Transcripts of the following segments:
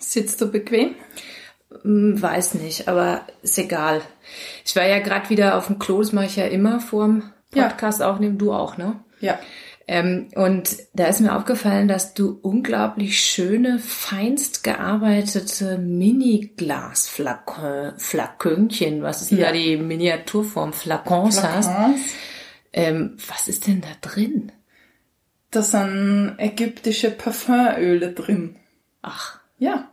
Sitzt du bequem? Hm, Weiß nicht, aber ist egal. Ich war ja gerade wieder auf dem Klo, das mache ich ja immer vorm Ja. Podcast aufnehmen, du auch, ne? Ja. Ähm, und da ist mir aufgefallen, dass du unglaublich schöne, feinst gearbeitete Mini-Glas-Flakönchen, was ist denn Ja. da die Miniaturform, Flakons hast. Flakons. Ähm, was ist denn da drin? Da sind ägyptische Parfümöle drin. Ach, Ja.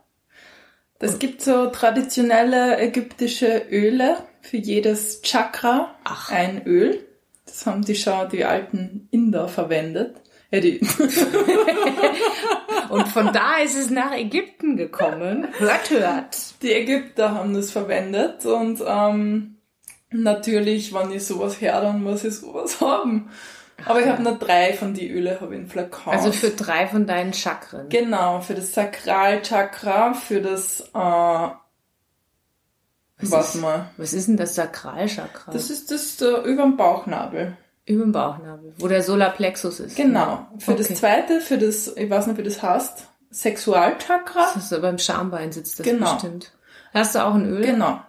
Es gibt so traditionelle ägyptische Öle für jedes Chakra. Ach. Ein Öl. Das haben die schon die alten Inder verwendet. Ja, die, und von da ist es nach Ägypten gekommen. Hört, hört. die Ägypter haben das verwendet und ähm, natürlich, wenn ich sowas her, dann muss ich sowas haben. Aber ich habe nur drei von die Öle, habe ich in Flakons. Also für drei von deinen Chakren. Genau, für das Sakralchakra, für das, äh, was ist- mal. Was ist denn das Sakralchakra? Das ist das äh, über dem Bauchnabel. Über dem Bauchnabel, wo der Solarplexus ist. Genau. Für Okay. das zweite, für das, ich weiß nicht, wie das heißt, Sexualchakra. Das ist beim Schambein sitzt das Genau. bestimmt. Hast du auch ein Öl? Genau.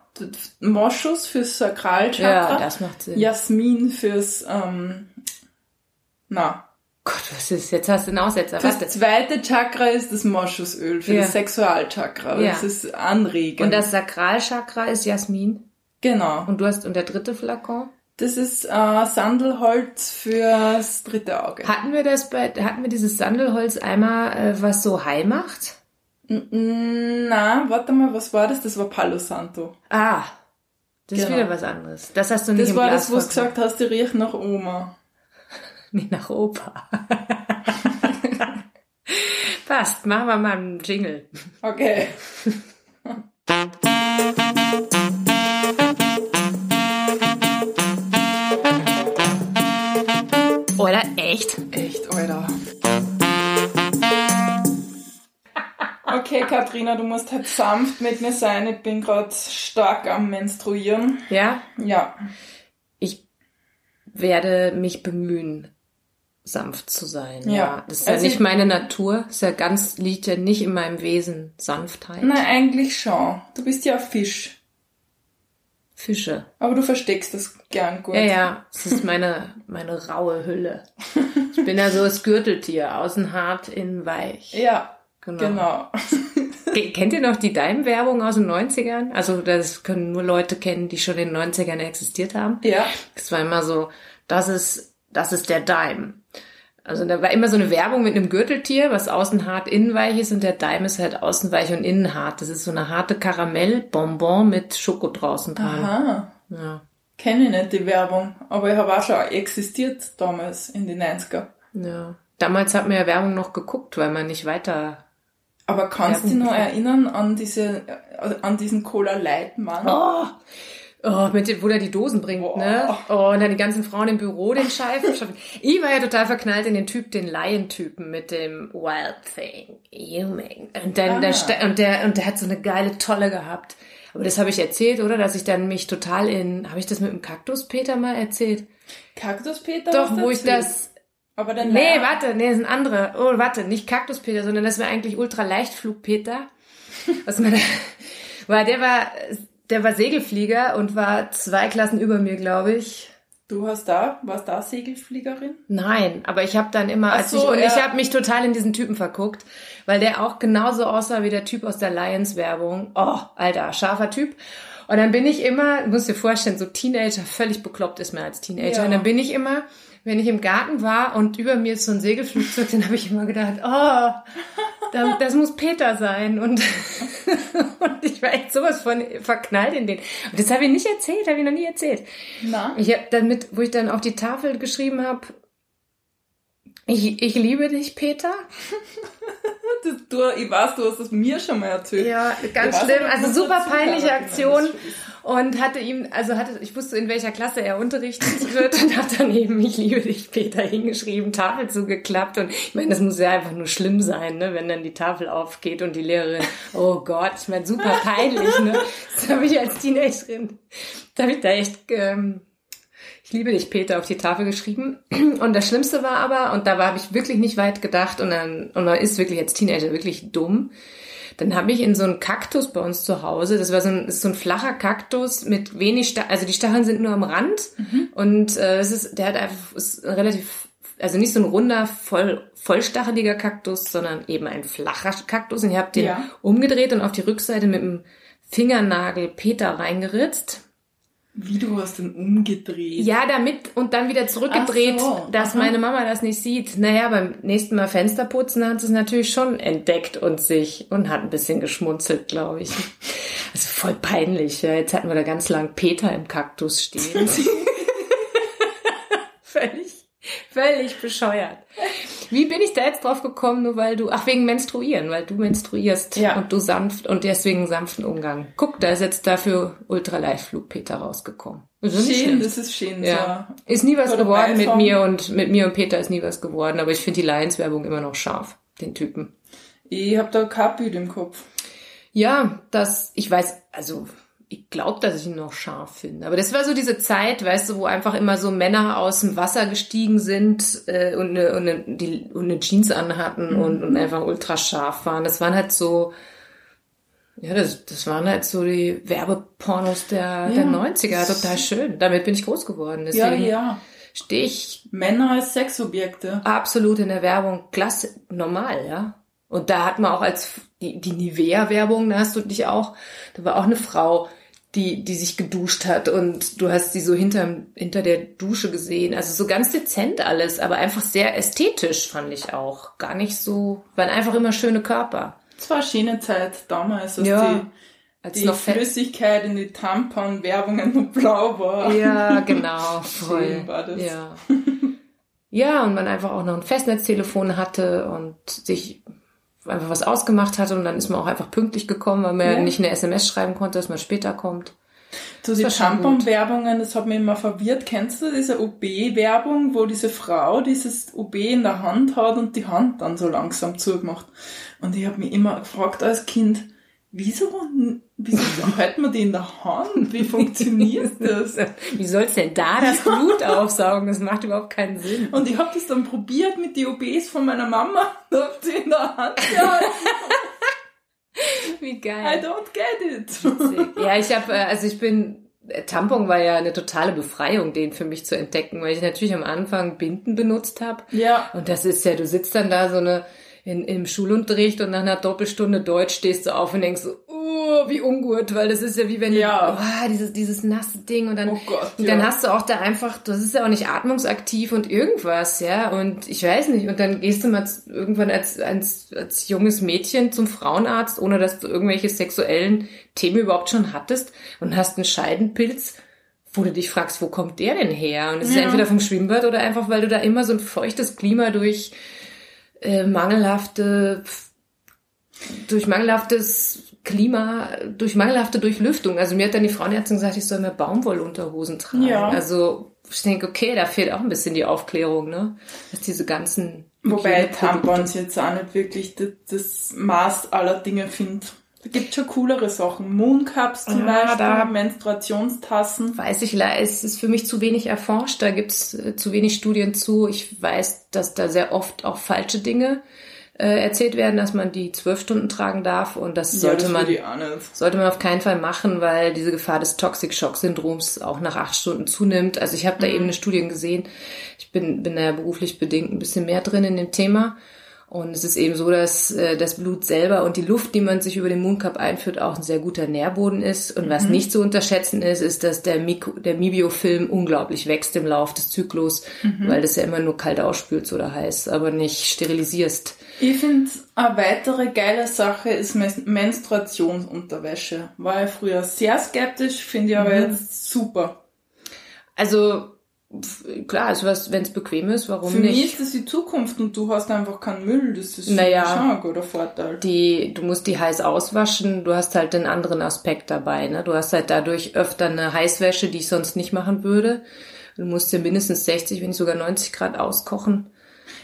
Moschus fürs Sakralchakra. Ja, das macht Sinn. Jasmin fürs, ähm, na. Gott, was ist? Jetzt hast du einen Aussetzer. Das Warte. zweite Chakra ist das Moschusöl für Ja. das Sexualchakra. Ja. Das ist anregend. Und das Sakralchakra ist Jasmin. genau. Und du hast, und der dritte Flakon? Das ist äh, Sandelholz fürs dritte Auge. Hatten wir das bei, hatten wir dieses Sandelholz einmal, äh, was so high macht? Na, warte mal, was war das? Das war Palo Santo. Ah. Das ist Genau. wieder was anderes. Das hast du nicht Das im war Glas das, wo du gesagt hast, die riecht nach Oma. Nee, nach Opa. Passt, machen wir mal einen Jingle. Okay. Oder echt? Echt, Alter. Okay, Katrina, du musst halt sanft mit mir sein. Ich bin gerade stark am Menstruieren. Ja? Ja. Ich werde mich bemühen, sanft zu sein. Ja. Ja. Das ist ja Also nicht ich- meine Natur. Das ist ja ganz, liegt ja nicht in meinem Wesen Sanftheit. Nein, eigentlich schon. Du bist ja Fisch. Fische. Aber du versteckst das gern gut. Ja, ja, das ist meine, meine raue Hülle. Ich bin ja so das Gürteltier, außen hart, innen weich. Ja, Genau. genau. Ke- Kennt ihr noch die Daim-Werbung aus den 90ern? Also das können nur Leute kennen, die schon in den 90ern existiert haben. Ja. Es war immer so, das ist, das ist der Daim. Also da war immer so eine Werbung mit einem Gürteltier, was außen hart, innen weich ist und der Daim ist halt außen weich und innen hart. Das ist so eine harte Karamellbonbon mit Schoko draußen dran. Aha. Ja. Kenne ich nicht die Werbung, aber ich habe auch schon existiert damals in den 90er. ja. Damals hat man ja Werbung noch geguckt, weil man nicht weiter Aber kannst du dich noch erinnern an diese, an diesen Cola Light Mann? Oh, oh mit dem, wo der die Dosen bringt, ne? Oh, und dann die ganzen Frauen im Büro den Scheifen. schaffen. ich war ja total verknallt in den Typ, den Lion-Typen mit dem Wild Thing, make. Und dann Ah. der, und der, und der hat so eine geile Tolle gehabt. Aber das habe ich erzählt, oder? Dass ich dann mich total in, habe ich das mit dem Kaktus Peter mal erzählt? Kaktus Peter? Doch, wo ich das, Aber der Nee, Lion- warte, nee, das ist ein anderer. Oh, warte, nicht Kaktus Peter, sondern das war eigentlich Ultra Leichtflug Peter. Was man, weil der war, der war Segelflieger und war zwei Klassen über mir, glaube ich. Du hast da, warst da Segelfliegerin? Nein, aber ich habe dann immer, als so, ich, und ja. ich habe mich total in diesen Typen verguckt, weil der auch genauso aussah wie der Typ aus der Lions-Werbung. Oh, alter, scharfer Typ. Und dann bin ich immer, du musst dir vorstellen, so Teenager, völlig bekloppt ist man als Teenager. Ja. Und dann bin ich immer, wenn ich im Garten war und über mir ist so ein Segelflugzeug, dann habe ich immer gedacht, oh, da- das muss Peter sein. Und, und ich war echt sowas von verknallt in den. Und das habe ich nicht erzählt, habe ich noch nie erzählt. Na? Ich habe damit, wo ich dann auf die Tafel geschrieben habe, ich, ich liebe dich, Peter. Du, du, ich weiß, du hast das mir schon mal erzählt. Ja, ganz Ich weiß schlimm. ob Also super peinliche Aktion. das Und hatte ihm, also hatte, ich wusste, in welcher Klasse er unterrichtet wird und hat dann eben, ich liebe dich, Peter, hingeschrieben, Tafel zugeklappt. Und ich meine, das muss ja einfach nur schlimm sein, ne, wenn dann die Tafel aufgeht und die Lehrerin, oh Gott, ich meine, super peinlich, ne. Das habe ich als Teenagerin, da habe ich da echt, ähm, Ich liebe dich, Peter, auf die Tafel geschrieben. Und das Schlimmste war aber, und da habe ich wirklich nicht weit gedacht, und dann, und man ist wirklich als Teenager wirklich dumm. Dann habe ich in so einen Kaktus bei uns zu Hause, das war so ein, ist so ein flacher Kaktus mit wenig, Stacheln, also die Stacheln sind nur am Rand mhm. und äh, es ist, der hat einfach ist relativ, also nicht so ein runder, voll, vollstacheliger Kaktus, sondern eben ein flacher Kaktus. Und ich habe den ja. umgedreht und auf die Rückseite mit dem Fingernagel Peter reingeritzt wie du hast den umgedreht? Ja, damit und dann wieder zurückgedreht, so, dass aha. meine Mama das nicht sieht. Naja, beim nächsten Mal Fenster putzen hat sie es natürlich schon entdeckt und sich und hat ein bisschen geschmunzelt, glaube ich. Also voll peinlich. Ja. Jetzt hatten wir da ganz lang Peter im Kaktus stehen. völlig, völlig bescheuert. Wie bin ich da jetzt drauf gekommen, nur weil du, ach, wegen Menstruieren, weil du menstruierst ja. und du sanft und deswegen sanften Umgang. Guck, da ist jetzt dafür Ultraleitflug Peter rausgekommen. Also schön, das ist schön. Ja. So. Ist nie was geworden mit mir und mit mir und Peter ist nie was geworden, aber ich finde die Lions-Werbung immer noch scharf, den Typen. Ich hab da kein Bild im Kopf. Ja, das, ich weiß, also ich glaube, dass ich ihn noch scharf finde. Aber das war so diese Zeit, weißt du, wo einfach immer so Männer aus dem Wasser gestiegen sind äh, und, eine, und, eine, die, und eine Jeans anhatten mhm. und, und einfach ultra scharf waren. Das waren halt so, ja, das, das waren halt so die Werbepornos der, ja, der 90er. Total schön. Damit bin ich groß geworden. Deswegen ja, ja. Stehe ich. Männer als Sexobjekte. Absolut in der Werbung. Klasse, normal, ja. Und da hat man auch als die, die Nivea-Werbung, da hast du dich auch, da war auch eine Frau, die, die sich geduscht hat und du hast sie so hinter, hinter der Dusche gesehen. Also so ganz dezent alles, aber einfach sehr ästhetisch fand ich auch. Gar nicht so, waren einfach immer schöne Körper. Es war schöne Zeit damals, als ja, die, als die Flüssigkeit in die Tampon-Werbungen nur blau war. Ja, genau, voll. war das. Ja. ja, und man einfach auch noch ein Festnetztelefon hatte und sich einfach was ausgemacht hatte und dann ist man auch einfach pünktlich gekommen, weil man ja. nicht eine SMS schreiben konnte, dass man später kommt. So die Tampon-Werbungen, das hat mich immer verwirrt. Kennst du diese OB-Werbung, wo diese Frau dieses OB in der Hand hat und die Hand dann so langsam zugemacht? Und ich habe mich immer gefragt als Kind, wieso, wieso hält man die in der Hand? Wie funktioniert das? Wie soll's denn da das Blut aufsaugen? Das macht überhaupt keinen Sinn. Und ich habe das dann probiert mit die OBs von meiner Mama. Da hab sie in der Hand gehalten. Wie geil. I don't get it. Ja, ich habe, äh, also ich bin Tampon war ja eine totale Befreiung, den für mich zu entdecken, weil ich natürlich am Anfang Binden benutzt habe. Ja. Und das ist ja, du sitzt dann da so eine in, im Schulunterricht und nach einer Doppelstunde Deutsch stehst du auf und denkst so, oh, wie ungut, weil das ist ja wie wenn ja. du, oh, dieses, dieses nasse Ding und dann, oh Gott, und dann ja. hast du auch da einfach, das ist ja auch nicht atmungsaktiv und irgendwas, ja, und ich weiß nicht, und dann gehst du mal irgendwann als, als, als junges Mädchen zum Frauenarzt, ohne dass du irgendwelche sexuellen Themen überhaupt schon hattest und hast einen Scheidenpilz, wo du dich fragst, wo kommt der denn her? Und es ja. ist entweder vom Schwimmbad oder einfach, weil du da immer so ein feuchtes Klima durch äh, mangelhafte, durch mangelhaftes Klima, durch mangelhafte Durchlüftung. Also mir hat dann die Frauenärztin gesagt, ich soll mehr Baumwollunterhosen tragen. Ja. Also ich denke, okay, da fehlt auch ein bisschen die Aufklärung, ne? Dass diese ganzen Wobei Tampons jetzt auch nicht wirklich das, das Maß aller Dinge finden. Gibt schon coolere Sachen. Mooncups zum ja, Beispiel, da Menstruationstassen. Weiß ich, es ist für mich zu wenig erforscht. Da gibt's äh, zu wenig Studien zu. Ich weiß, dass da sehr oft auch falsche Dinge äh, erzählt werden, dass man die zwölf Stunden tragen darf und das ja, sollte das man sollte man auf keinen Fall machen, weil diese Gefahr des Toxic Shock Syndroms auch nach acht Stunden zunimmt. Also ich habe da mhm. eben eine Studie gesehen. Ich bin bin da ja beruflich bedingt ein bisschen mehr drin in dem Thema und es ist eben so, dass äh, das Blut selber und die Luft, die man sich über den Mooncup einführt, auch ein sehr guter Nährboden ist. Und was mhm. nicht zu unterschätzen ist, ist, dass der, Mikro, der Mibiofilm unglaublich wächst im Lauf des Zyklus, mhm. weil das ja immer nur kalt ausspülst oder heiß, aber nicht sterilisierst. Ich finde, eine weitere geile Sache ist Menstruationsunterwäsche. War ich früher sehr skeptisch, finde ich aber mhm. jetzt super. Also klar, also was, wenn es bequem ist, warum Für nicht? Für mich ist das die Zukunft und du hast einfach keinen Müll. Das ist naja, schon ein guter Vorteil. Die, du musst die heiß auswaschen, du hast halt den anderen Aspekt dabei. Ne? Du hast halt dadurch öfter eine Heißwäsche, die ich sonst nicht machen würde. Du musst ja mindestens 60, wenn nicht sogar 90 Grad auskochen.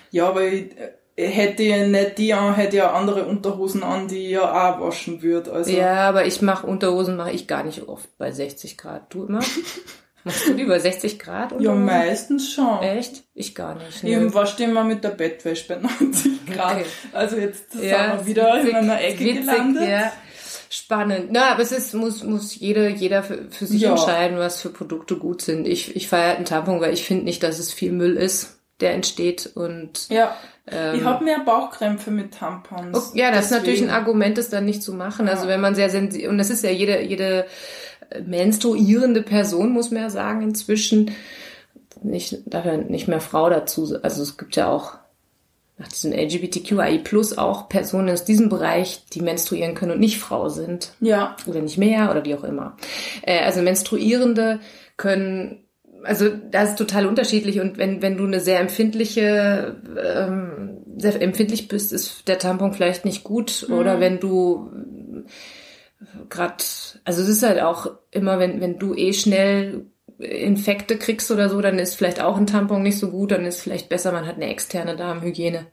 Ja, aber ich, hätte ja nicht die an, hätte ja andere Unterhosen an, die ja auch waschen würde. Also. Ja, aber ich mache Unterhosen mache ich gar nicht oft bei 60 Grad. Du immer? Machst du über 60 Grad? Oder? Ja, meistens schon. Echt? Ich gar nicht. Ne? Irgendwann stehen wir mit der Bettwäsche bei 90 Grad. Okay. Also jetzt sind Ja, wir wieder witzig, in einer Ecke witzig, gelandet. Ja. Spannend. Na, aber es ist, muss, muss jede, jeder für, für sich Ja. entscheiden, was für Produkte gut sind. Ich, ich feiere einen Tampon, weil ich finde nicht, dass es viel Müll ist, der entsteht und Ja, Ähm, ich habe mehr Bauchkrämpfe mit Tampons. Oh, Ja, das ist natürlich ein Deswegen. Argument, das dann nicht zu machen. Also Ja. wenn man sehr sensibel, und das ist ja jede, jede menstruierende Person, muss man ja sagen, inzwischen, nicht, darf ja nicht mehr Frau dazu, also es gibt ja auch nach diesem LGBTQI plus auch Personen aus diesem Bereich, die menstruieren können und nicht Frau sind. Ja, oder nicht mehr oder wie auch immer. Äh, also Menstruierende können, also das ist total unterschiedlich und wenn, wenn du eine sehr empfindliche, ähm, sehr empfindlich bist, ist der Tampon vielleicht nicht gut. Oder wenn du gerade, also es ist halt auch immer, wenn, wenn du eh schnell Infekte kriegst oder so, dann ist vielleicht auch ein Tampon nicht so gut, dann ist vielleicht besser, man hat eine externe Darmhygiene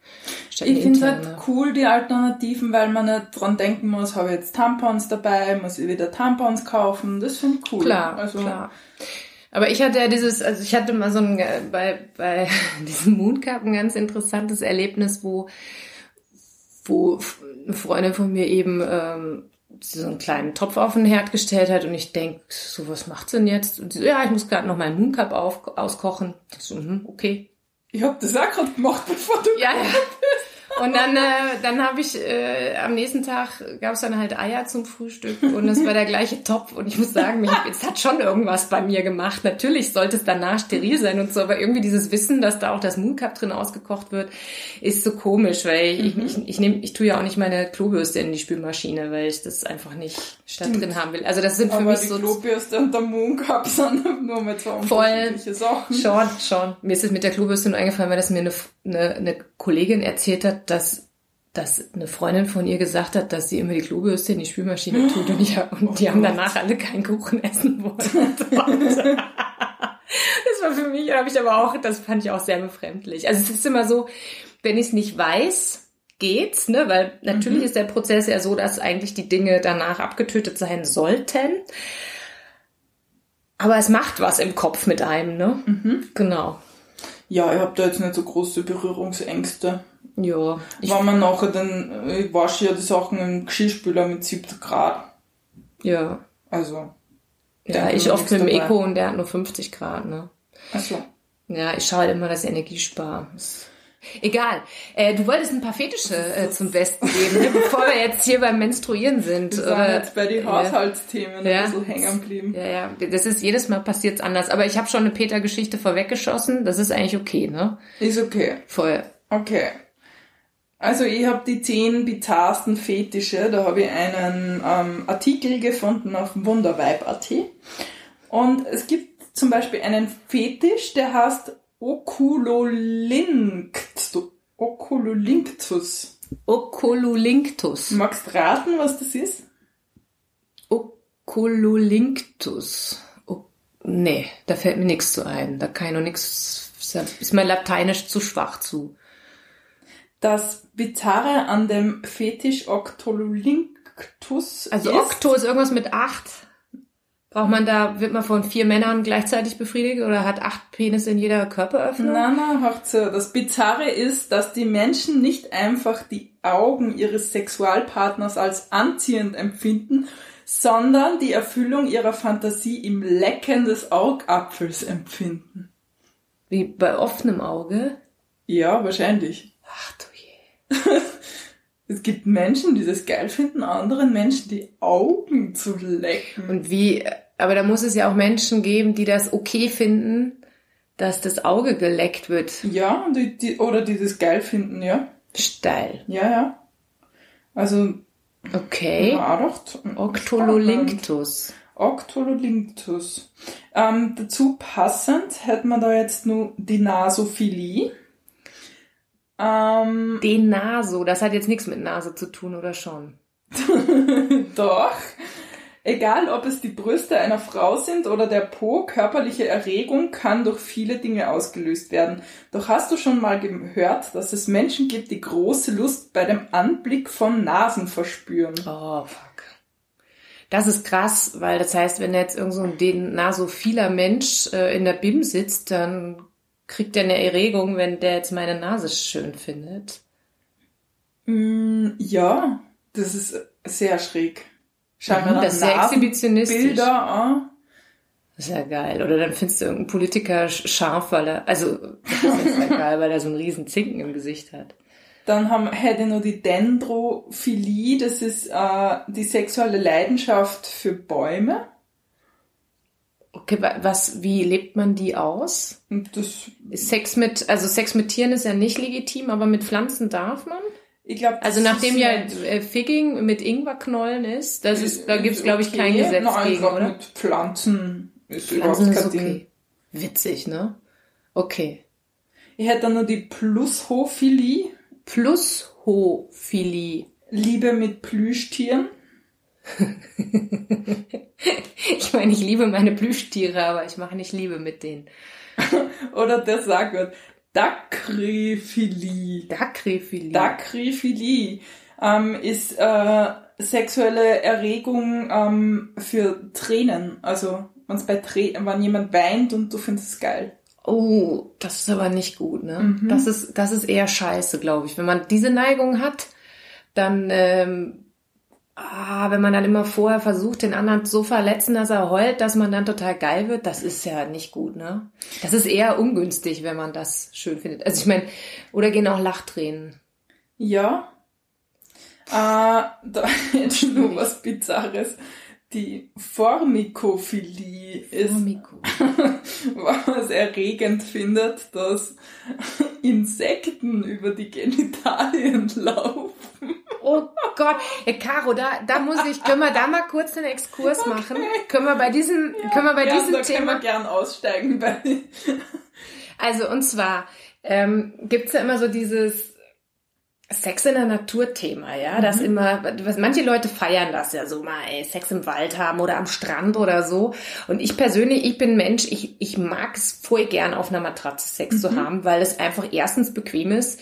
statt ich finde interne. halt cool, die Alternativen, weil man nicht dran denken muss, habe ich jetzt Tampons dabei, muss ich wieder Tampons kaufen. Das finde ich cool. Klar, also, klar. Aber ich hatte ja dieses, also ich hatte mal so ein, äh, bei, bei diesem Mooncup ein ganz interessantes Erlebnis, wo, wo eine Freundin von mir eben ähm, so einen kleinen Topf auf den Herd gestellt hat und ich denk so, was macht's denn jetzt? Und sie so, ja, ich muss gerade noch meinen Mooncup auf, auskochen. Ich so, mhm, okay. Ich habe das auch gerade gemacht, bevor du... Ja, ja. Und dann, äh, dann habe ich äh, am nächsten Tag gab es dann halt Eier zum Frühstück und es war der gleiche Topf und ich muss sagen, es hat schon irgendwas bei mir gemacht. Natürlich sollte es danach steril sein und so, aber irgendwie dieses Wissen, dass da auch das Mooncup drin ausgekocht wird, ist so komisch, weil ich, ich, ich, ich, nehm, ich tue ja auch nicht meine Klobürste in die Spülmaschine, weil ich das einfach nicht statt drin haben will. Also das sind für Aber mich die so Klobürste und der Mooncup sind nur mit zwei Voll. unterschiedliche Sachen. Schon, schon. Mir ist es mit der Klobürste nur eingefallen, weil das mir eine, eine, eine Kollegin erzählt hat, dass, dass eine Freundin von ihr gesagt hat, dass sie immer die Klobürste in die Spülmaschine tut und, ich, und die haben danach alle keinen Kuchen essen wollen. das war für mich, habe ich aber auch, das fand ich auch sehr befremdlich. Also es ist immer so, wenn ich es nicht weiß, geht's, ne? Weil natürlich ist der Prozess ja so, dass eigentlich die Dinge danach abgetötet sein sollten. Aber es macht was im Kopf mit einem, ne? Genau. Ja, ich habe da jetzt nicht so große Berührungsängste. Ja. Ich, Wenn man nachher dann, ich wasche ja die Sachen im Geschirrspüler mit 70 Grad. ja. Also, Ja, ich oft mit dem. Eco und der hat nur 50 Grad, ne? achso. Ja, ich schaue halt immer, dass ich Energie spare. Egal. Äh, du wolltest ein paar Fetische äh, zum Besten geben, ne? bevor wir jetzt hier beim Menstruieren sind. Wir oder? jetzt bei den. Haushaltsthemen Ja. ein bisschen hängen geblieben. Ja, ja, das ist jedes Mal passiert's anders. Aber ich habe schon eine Peter-Geschichte vorweggeschossen. Das ist eigentlich okay, ne? Ist okay. Voll. Okay. Also ich habe die zehn bizarrsten Fetische. Da habe ich einen ähm, Artikel gefunden auf wunderweib.at. Und es gibt zum Beispiel einen Fetisch, der heißt Oculolinctus. Oculolinctus. Oculolinctus. Magst raten, was das ist? Oculolinctus. O nee, da fällt mir nichts zu ein. Da kann ich noch nichts. Ist mein Lateinisch zu schwach zu. Das Bizarre an dem Fetisch Octololinctus Also ist, Okto ist irgendwas mit acht. Braucht man da, wird man von vier Männern gleichzeitig befriedigt oder hat acht Penis in jeder Körperöffnung? Na, na, hört zu. Das Bizarre ist, dass die Menschen nicht einfach die Augen ihres Sexualpartners als anziehend empfinden, sondern die Erfüllung ihrer Fantasie im Lecken des Augapfels empfinden. Wie bei offenem Auge? Ja, wahrscheinlich. Ach du je. Es gibt Menschen, die das geil finden, anderen Menschen die Augen zu lecken. Und wie, aber da muss es ja auch Menschen geben, die das okay finden, dass das Auge geleckt wird. Ja, die, die, oder die das geil finden, ja. Steil. Ja, ja. Also, Okay. ja, doch. Octololinctus. Octololinctus. Ähm, dazu passend hätten wir da jetzt nur die Nasophilie. Ähm, Den Naso, das hat jetzt nichts mit Nase zu tun, oder schon? doch. Egal, ob es die Brüste einer Frau sind oder der Po, körperliche Erregung kann durch viele Dinge ausgelöst werden. Doch hast du schon mal gehört, dass es Menschen gibt, die große Lust bei dem Anblick von Nasen verspüren? Oh, fuck. Das ist krass, weil das heißt, wenn jetzt irgend so ein nasophiler Mensch äh, in der BIM sitzt, dann kriegt er eine Erregung, wenn der jetzt meine Nase schön findet. Mm, ja, das ist sehr schräg. Schau Mhm, das ist sehr exhibitionistisch. Bilder an. Das ist ja geil. Oder dann findest du irgendeinen Politiker sch- scharf, weil er, also, das ist ja geil, weil er so einen riesen Zinken im Gesicht hat. Dann haben, hätte noch die Dendrophilie, das ist äh, die sexuelle Leidenschaft für Bäume. Okay, wa- was, wie lebt man die aus? Das, Ist Sex mit, also Sex mit Tieren ist ja nicht legitim, aber mit Pflanzen darf man? ich glaube, Also nachdem ja äh, Figging mit Ingwerknollen ist, das ist, da gibt's glaube ich kein Gesetz Nein, gegen, oder? mit Pflanzen ist Pflanzen überhaupt ist kein Ding. okay. Witzig, ne? Okay. Ich hätte dann noch die Plushophilie, Plushophilie. Liebe mit Plüschtieren. Ich meine, ich liebe meine Plüschtiere, aber ich mache nicht Liebe mit denen. Oder der sagt wird Dacryphilie. Dacryphilie. Dacryphilie ähm, ist äh, sexuelle Erregung ähm, für Tränen. Also wenn's bei Trä wenn jemand weint und du findest es geil. Oh, das ist aber nicht gut, ne? Mhm. Das ist, das ist eher scheiße, glaube ich. Wenn man diese Neigung hat, dann, ähm, ah, wenn man dann immer vorher versucht, den anderen so verletzen, dass er heult, dass man dann total geil wird, das ist ja nicht gut, ne? Das ist eher ungünstig, wenn man das schön findet. Also ich meine, oder gehen auch Lachtränen. Ja. Äh, da jetzt nur was Bizarres. Die Formikophilie ist, was man es erregend findet, dass Insekten über die Genitalien laufen. Oh Gott, ja, Caro, da, da muss ich, können wir da mal kurz einen Exkurs machen? Können wir bei diesem, können wir bei ja, diesem da können Thema wir gern aussteigen bei Also und zwar ähm, gibt's ja immer so dieses Sex in der Natur Thema, ja, das immer, was manche Leute feiern das ja so mal, ey, Sex im Wald haben oder am Strand oder so. Und ich persönlich, ich bin Mensch, ich ich mag es voll gern auf einer Matratze Sex zu haben, weil es einfach erstens bequem ist.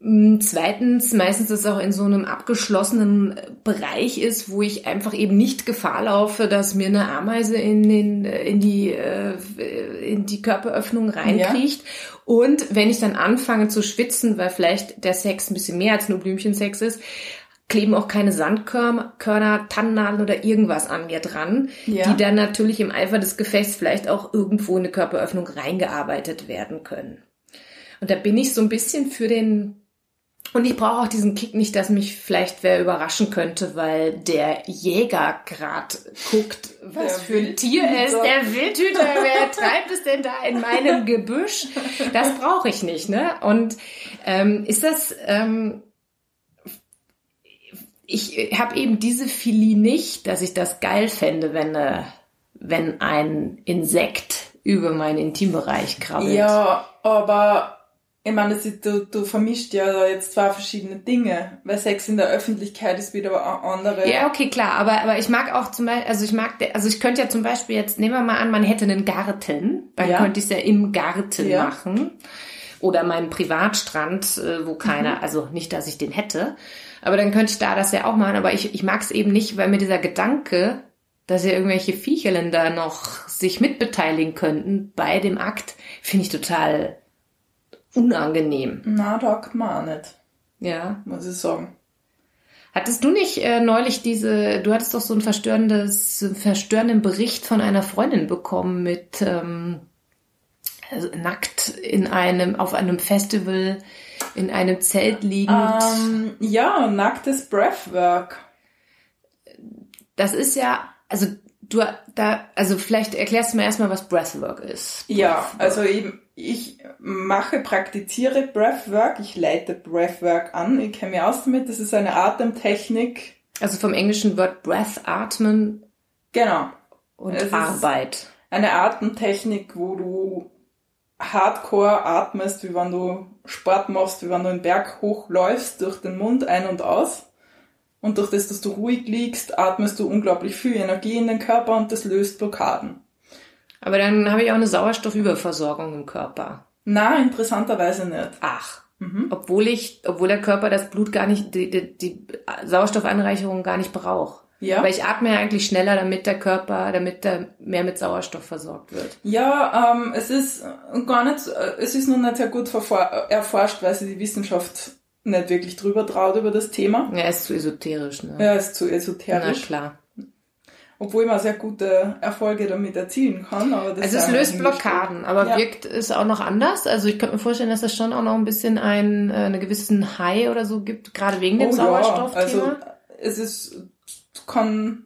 M, Zweitens, meistens ist es auch in so einem abgeschlossenen Bereich ist, wo ich einfach eben nicht Gefahr laufe, dass mir eine Ameise in, den, in, die, äh, in die Körperöffnung reinkriecht. Und wenn ich dann anfange zu schwitzen, weil vielleicht der Sex ein bisschen mehr als nur Blümchensex ist, kleben auch keine Sandkörner, Tannennadeln oder irgendwas an mir dran, Ja. die dann natürlich im Eifer des Gefechts vielleicht auch irgendwo in eine Körperöffnung reingearbeitet werden können. Und da bin ich so ein bisschen für den und ich brauche auch diesen Kick nicht, dass mich vielleicht wer überraschen könnte, weil der Jäger grad guckt, was für ein Tier ist. Der Wildhüter, wer treibt es denn da in meinem Gebüsch? Das brauche ich nicht, ne? Und ähm, ist das, ähm, ich habe eben diese Philie nicht, dass ich das geil fände, wenn, äh, wenn ein Insekt über meinen Intimbereich krabbelt. Ja, aber ich meine, ist, du, du vermischt ja da jetzt zwei verschiedene Dinge, weil Sex in der Öffentlichkeit ist wieder eine andere. Ja, okay, klar, aber, aber ich mag auch zum Beispiel, also ich mag, also ich könnte ja zum Beispiel jetzt, nehmen wir mal an, man hätte einen Garten, dann Ja. könnte ich es ja im Garten Ja. machen. Oder meinen Privatstrand, äh, Mhm. wo keiner, also nicht, dass ich den hätte, aber dann könnte ich da das ja auch machen, aber ich, ich mag es eben nicht, weil mir dieser Gedanke, dass ja irgendwelche Viechelen da noch sich mitbeteiligen könnten bei dem Akt, finde ich total unangenehm. Na, mir auch nicht, Ja. muss ich sagen. Hattest du nicht äh, neulich diese, du hattest doch so ein verstörendes, verstörenden Bericht von einer Freundin bekommen mit ähm, also nackt in einem, auf einem Festival in einem Zelt liegend. Ähm, ja, nacktes Breathwork. Das ist ja, also du da, also vielleicht erklärst du mir erstmal, was Breathwork ist. Ja, also eben, ich mache, praktiziere Breathwork, ich leite Breathwork an, ich kenne mich aus damit, das ist eine Atemtechnik. Also vom englischen Wort Breath, Atmen Genau. und Es Arbeit. Eine Atemtechnik, wo du hardcore atmest, wie wenn du Sport machst, wie wenn du einen Berg hochläufst, durch den Mund ein und aus. Und durch das, dass du ruhig liegst, atmest du unglaublich viel Energie in den Körper und das löst Blockaden. Aber dann habe ich auch eine Sauerstoffüberversorgung im Körper. Na, interessanterweise nicht. Ach. Obwohl ich, obwohl der Körper das Blut gar nicht, die, die, die Sauerstoffanreicherung gar nicht braucht. Ja. Weil ich atme ja eigentlich schneller, damit der Körper, damit er mehr mit Sauerstoff versorgt wird. Ja, ähm, es ist gar nicht, es ist noch nicht sehr gut erforscht, weil sie die Wissenschaft nicht wirklich drüber traut über das Thema. Ja, ist zu esoterisch, ne? Ja, ist zu esoterisch. Na klar. Obwohl man sehr gute Erfolge damit erzielen kann. Aber das also es löst Blockaden, aber ja. wirkt es auch noch anders. Also ich könnte mir vorstellen, dass es schon auch noch ein bisschen ein, äh, eine gewissen High oder so gibt, gerade wegen dem oh, Sauerstoff. Ja. Also es ist, kann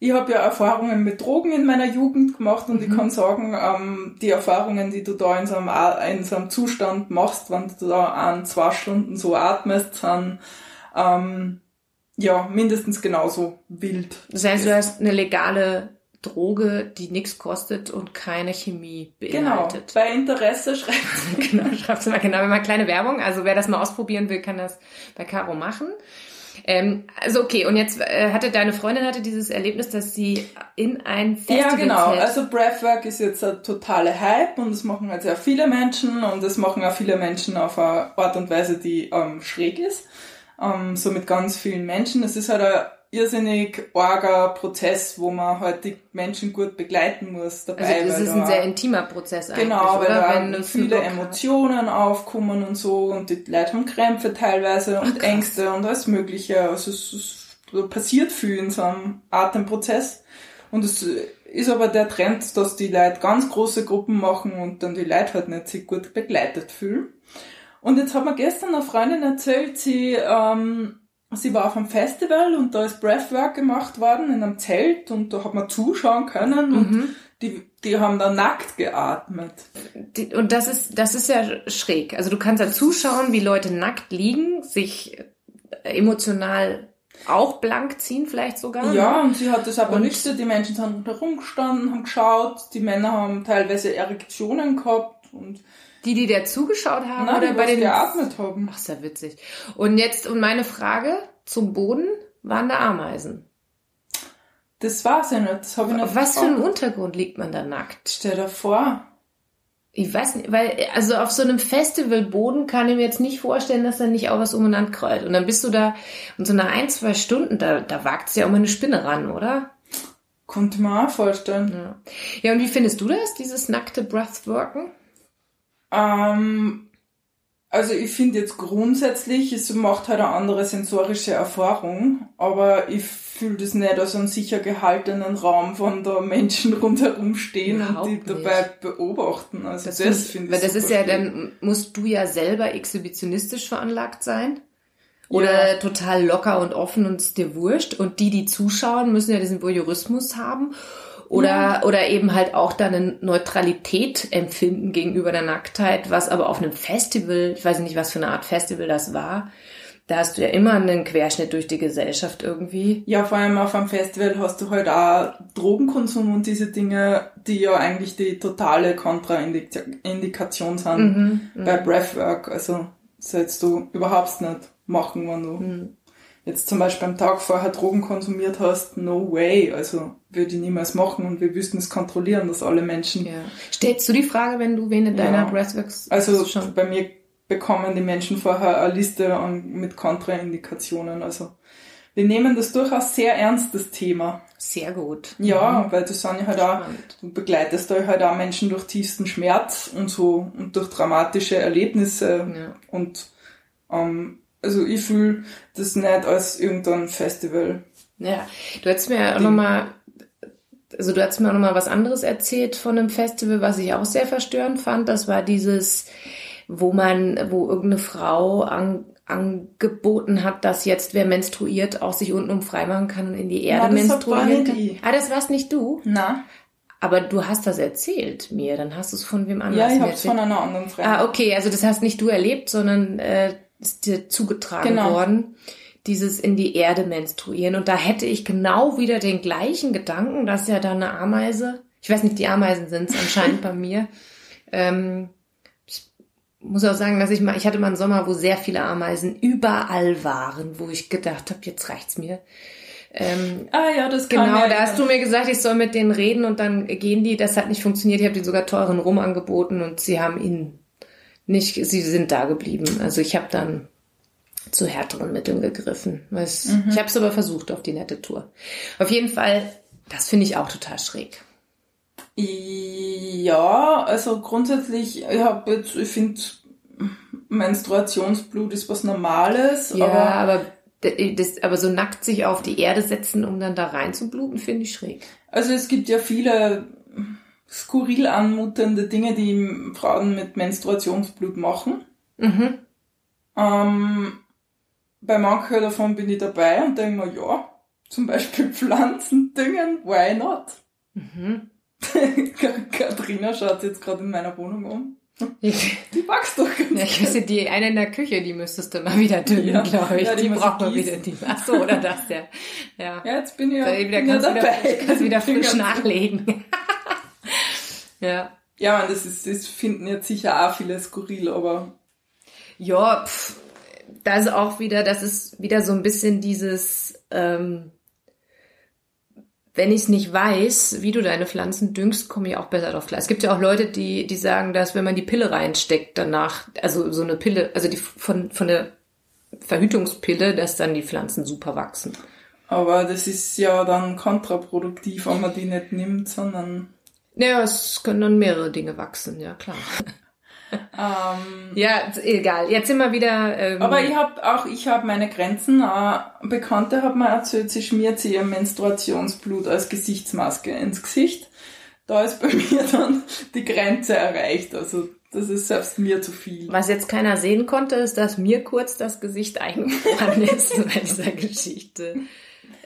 ich habe ja Erfahrungen mit Drogen in meiner Jugend gemacht und mhm. ich kann sagen, ähm, die Erfahrungen, die du da in so, einem, in so einem Zustand machst, wenn du da an zwei Stunden so atmest, sind ähm, ja mindestens genauso wild. Das heißt, du hast eine legale Droge, die nichts kostet und keine Chemie beinhaltet. Genau. Bei Interesse schreibt genau, schreibt mal genau. Mal kleine Werbung. Also wer das mal ausprobieren will, kann das bei Caro machen. Ähm, also okay, und jetzt äh, hatte deine Freundin hatte dieses Erlebnis, dass sie in ein Festival Ja, genau. Zählt. Also Breathwork ist jetzt ein totale Hype und das machen halt sehr viele Menschen und das machen auch viele Menschen auf eine Art und Weise, die ähm, schräg ist. Ähm, so mit ganz vielen Menschen. Es ist halt ein irrsinnig arger Prozess, wo man halt die Menschen gut begleiten muss dabei. Also das ist ein sehr intimer Prozess eigentlich, Genau, weil oder? da viele Emotionen aufkommen und so und die Leute haben Krämpfe teilweise und Ach, Ängste und alles mögliche. Also es, es passiert viel in so einem Atemprozess und es ist aber der Trend, dass die Leute ganz große Gruppen machen und dann die Leute halt nicht sich gut begleitet fühlen. Und jetzt hat mir gestern eine Freundin erzählt, sie ähm, sie war auf einem Festival und da ist Breathwork gemacht worden in einem Zelt und da hat man zuschauen können und mhm. die, die haben da nackt geatmet. Die, und das ist, das ist ja schräg. Also du kannst da zuschauen, wie Leute nackt liegen, sich emotional auch blank ziehen vielleicht sogar. Ja, ne? und sie hat das aber und nicht so. Die Menschen sind herumgestanden, haben geschaut, die Männer haben teilweise Erektionen gehabt und die, die da zugeschaut haben Na, oder bei den geatmet haben. Ach, ja witzig. Und jetzt und meine Frage zum Boden waren da Ameisen. Das war's ja nicht. Das hab ich nicht Was für ein Untergrund liegt man da nackt? Stell dir vor. Ich weiß nicht, weil, also auf so einem Festivalboden kann ich mir jetzt nicht vorstellen, dass da nicht auch was umeinander kreuzt. Und dann bist du da, und so nach ein, zwei Stunden, da, da wagt es ja auch mal eine Spinne ran, oder? Konnte man auch vorstellen. Ja. ja, und wie findest du das, dieses nackte Breathworken? Ähm, also ich finde jetzt grundsätzlich, es macht halt eine andere sensorische Erfahrung, aber ich fühle das nicht als einen sicher gehaltenen Raum, von da Menschen rundherum stehen Überhaupt und die nicht. dabei beobachten. Also das, das finde ich Weil das ist ja, dann musst du ja selber exhibitionistisch veranlagt sein. Oder ja. total locker und offen und es dir wurscht. Und die, die zuschauen, müssen ja diesen Voyeurismus haben. Oder, ja. oder eben halt auch da eine Neutralität empfinden gegenüber der Nacktheit, was aber auf einem Festival, ich weiß nicht, was für eine Art Festival das war, da hast du ja immer einen Querschnitt durch die Gesellschaft irgendwie. Ja, vor allem auf einem Festival hast du halt auch Drogenkonsum und diese Dinge, die ja eigentlich die totale Kontraindikation sind mhm, bei Breathwork. Also sollst du überhaupt nicht machen, wenn du mhm jetzt zum Beispiel am Tag vorher Drogen konsumiert hast, no way. Also würde ich niemals machen und wir wüssten es kontrollieren, dass alle Menschen. Ja. Stellst du die Frage, wenn du wen in deiner ja. Breathworks Also schon? bei mir bekommen die Menschen vorher eine Liste mit Kontraindikationen. Also wir nehmen das durchaus sehr ernst, das Thema. Sehr gut. Ja, mhm. weil du sind ja halt auch, du begleitest da halt auch Menschen durch tiefsten Schmerz und so und durch dramatische Erlebnisse ja. und ähm, also ich fühle das nicht als irgendein Festival. Ja, du hättest mir auch nochmal, also du hast mir auch nochmal was anderes erzählt von einem Festival, was ich auch sehr verstörend fand. Das war dieses, wo man, wo irgendeine Frau an, angeboten hat, dass jetzt wer menstruiert auch sich unten freimachen kann und in die Erde Na, menstruieren kann. Die. Ah, das warst nicht du? Na. Aber du hast das erzählt mir, dann hast du es von wem anders Ja, ich habe es von einer anderen Freundin. Ah, okay, also das hast nicht du erlebt, sondern äh, ist dir zugetragen genau. worden, dieses in die Erde menstruieren. Und da hätte ich genau wieder den gleichen Gedanken, dass ja da eine Ameise, ich weiß nicht, die Ameisen sind es anscheinend bei mir. Ähm, ich muss auch sagen, dass ich mal, ich hatte mal einen Sommer, wo sehr viele Ameisen überall waren, wo ich gedacht habe, jetzt reicht's mir. Ähm, ah ja, das kann Genau, da hast du mir gesagt, ich soll mit denen reden und dann gehen die. Das hat nicht funktioniert. Ich habe denen sogar teuren Rum angeboten und sie haben ihn nicht, sie sind da geblieben. Also ich habe dann zu härteren Mitteln gegriffen. Was, mhm. Ich habe es aber versucht auf die nette Tour. Auf jeden Fall, das finde ich auch total schräg. Ja, also grundsätzlich, ich habe jetzt, ich finde, Menstruationsblut ist was Normales. Ja, aber, aber, das, aber so nackt sich auf die Erde setzen, um dann da rein zu bluten, finde ich schräg. Also es gibt ja viele skurril anmutende Dinge, die Frauen mit Menstruationsblut machen. Mhm. Ähm, bei manchen davon bin ich dabei und denke mir, ja, zum Beispiel Pflanzen düngen, why not? Mhm. Katrina schaut jetzt gerade in meiner Wohnung um. Die wächst doch ganz ja, Ich weiß die eine in der Küche, die müsstest du mal wieder düngen, ja, glaube ich. Ja, die, die braucht man wieder. Die, ach so, oder das, ja. Ja, ja jetzt bin ich ja, wieder, kannst ja dabei. Wieder, kannst wieder frisch nachlegen. Ja. Ja, man, das ist, das finden jetzt sicher auch viele skurril, aber. Ja, pff, das ist auch wieder, das ist wieder so ein bisschen dieses, ähm, wenn ich es nicht weiß, wie du deine Pflanzen düngst, komme ich auch besser drauf klar. Es gibt ja auch Leute, die, die sagen, dass wenn man die Pille reinsteckt, danach, also so eine Pille, also die von, von der Verhütungspille, dass dann die Pflanzen super wachsen. Aber das ist ja dann kontraproduktiv, wenn man die nicht nimmt, sondern. Naja, es können dann mehrere Dinge wachsen, ja klar. ähm, ja, egal. Jetzt sind wir wieder. Ähm, aber ich habe auch, ich habe meine Grenzen. Äh, Bekannte hat mir erzählt, sie schmiert sie ihr Menstruationsblut als Gesichtsmaske ins Gesicht. Da ist bei mir dann die Grenze erreicht. Also das ist selbst mir zu viel. Was jetzt keiner sehen konnte, ist, dass mir kurz das Gesicht eingefallen ist bei dieser Geschichte.